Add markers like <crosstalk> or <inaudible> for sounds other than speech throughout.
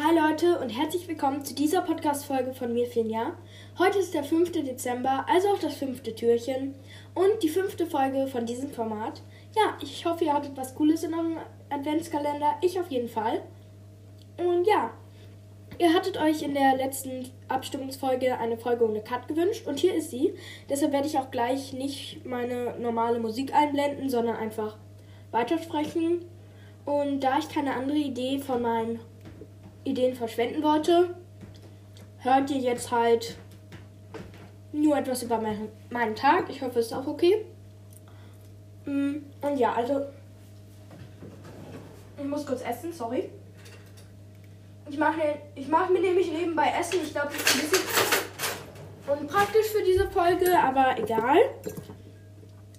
Hi Leute und herzlich willkommen zu dieser Podcast-Folge von mir, Finja. Heute ist der 5. Dezember, also auch das fünfte Türchen und die fünfte Folge von diesem Format. Ja, ich hoffe, ihr hattet was Cooles in eurem Adventskalender. Ich auf jeden Fall. Und ja, ihr hattet euch in der letzten Abstimmungsfolge eine Folge ohne Cut gewünscht und hier ist sie. Deshalb werde ich auch gleich nicht meine normale Musik einblenden, sondern einfach weitersprechen. Und da ich keine andere Idee von meinen Ideen verschwenden wollte, hört ihr jetzt halt nur etwas über mein, meinen Tag. Ich hoffe, es ist auch okay. Mm, und ja, also ich muss kurz essen, sorry. Ich mache ich mach mir nämlich nebenbei Essen. Ich glaube, das ist ein bisschen unpraktisch für diese Folge, aber egal.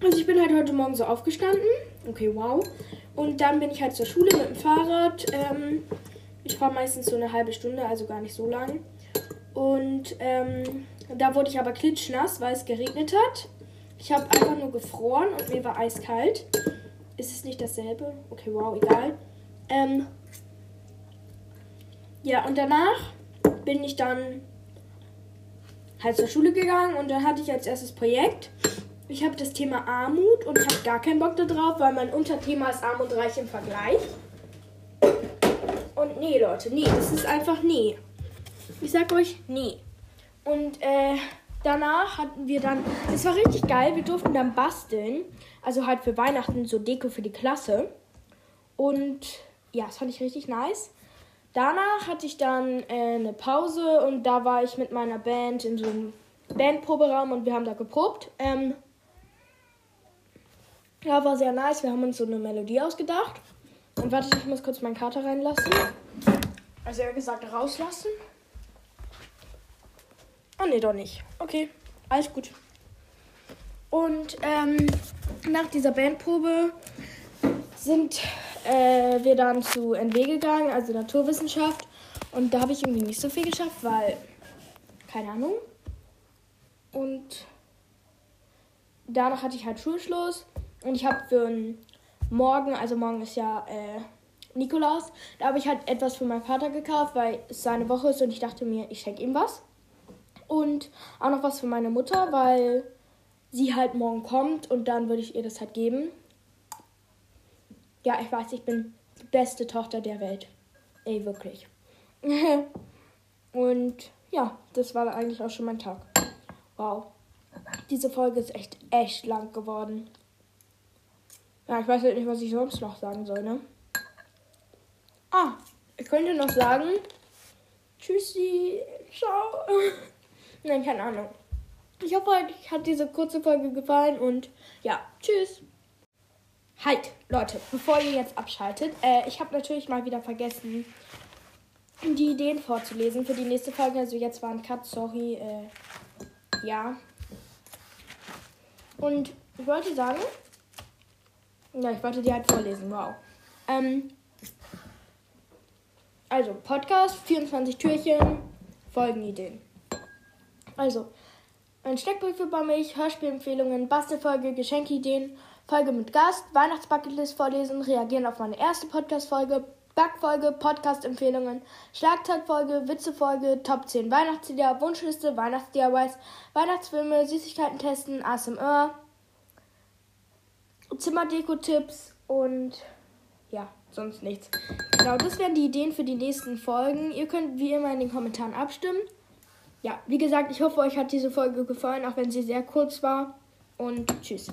Also ich bin halt heute Morgen so aufgestanden. Okay, wow. Und dann bin ich halt zur Schule mit dem Fahrrad. Ähm, ich fahre meistens so eine halbe Stunde, also gar nicht so lang. Und ähm, da wurde ich aber klitschnass, weil es geregnet hat. Ich habe einfach nur gefroren und mir war eiskalt. Ist es nicht dasselbe? Okay, wow, egal. Ähm, ja, und danach bin ich dann halt zur Schule gegangen und dann hatte ich als erstes Projekt. Ich habe das Thema Armut und ich habe gar keinen Bock darauf, weil mein Unterthema ist Arm Reich im Vergleich. Nee, Leute, nee, das ist einfach nee. Ich sag euch, nee. Und äh, danach hatten wir dann, es war richtig geil, wir durften dann basteln. Also halt für Weihnachten so Deko für die Klasse. Und ja, das fand ich richtig nice. Danach hatte ich dann äh, eine Pause und da war ich mit meiner Band in so einem Bandproberaum und wir haben da geprobt. Ähm, ja, war sehr nice. Wir haben uns so eine Melodie ausgedacht. Und warte, ich muss kurz meinen Kater reinlassen. Also er gesagt, rauslassen. Oh ne, doch nicht. Okay, alles gut. Und ähm, nach dieser Bandprobe sind äh, wir dann zu NW gegangen, also Naturwissenschaft. Und da habe ich irgendwie nicht so viel geschafft, weil, keine Ahnung. Und danach hatte ich halt Schulschluss. Und ich habe für morgen, also morgen ist ja äh, Nikolaus, da habe ich halt etwas für meinen Vater gekauft, weil es seine Woche ist und ich dachte mir, ich schenke ihm was. Und auch noch was für meine Mutter, weil sie halt morgen kommt und dann würde ich ihr das halt geben. Ja, ich weiß, ich bin die beste Tochter der Welt. Ey, wirklich. <laughs> und ja, das war eigentlich auch schon mein Tag. Wow. Diese Folge ist echt, echt lang geworden. Ja, ich weiß halt nicht, was ich sonst noch sagen soll, ne? Ah, ich könnte noch sagen. Tschüssi. Ciao. <laughs> Nein, keine Ahnung. Ich hoffe, euch hat diese kurze Folge gefallen und ja, tschüss. Halt, Leute, bevor ihr jetzt abschaltet, äh, ich habe natürlich mal wieder vergessen, die Ideen vorzulesen für die nächste Folge. Also jetzt war ein Cut, sorry. Äh, ja. Und ich wollte sagen, ja, ich wollte die halt vorlesen. Wow. Ähm, also, Podcast, 24 Türchen, Folgenideen. Also, ein Steckbrief über mich, Hörspielempfehlungen, Bastelfolge, Geschenkideen, Folge mit Gast, Weihnachtsbucketlist vorlesen, reagieren auf meine erste Podcast-Folge, Backfolge, Podcast-Empfehlungen, Schlagzeugfolge, Witzefolge, Top 10 Weihnachtslieder, Wunschliste, Weihnachts-DIYs, Weihnachtsfilme, Süßigkeiten testen, ASMR, Zimmerdeko-Tipps und ja, sonst nichts. Genau, das wären die Ideen für die nächsten Folgen. Ihr könnt wie immer in den Kommentaren abstimmen. Ja, wie gesagt, ich hoffe, euch hat diese Folge gefallen, auch wenn sie sehr kurz war. Und tschüss.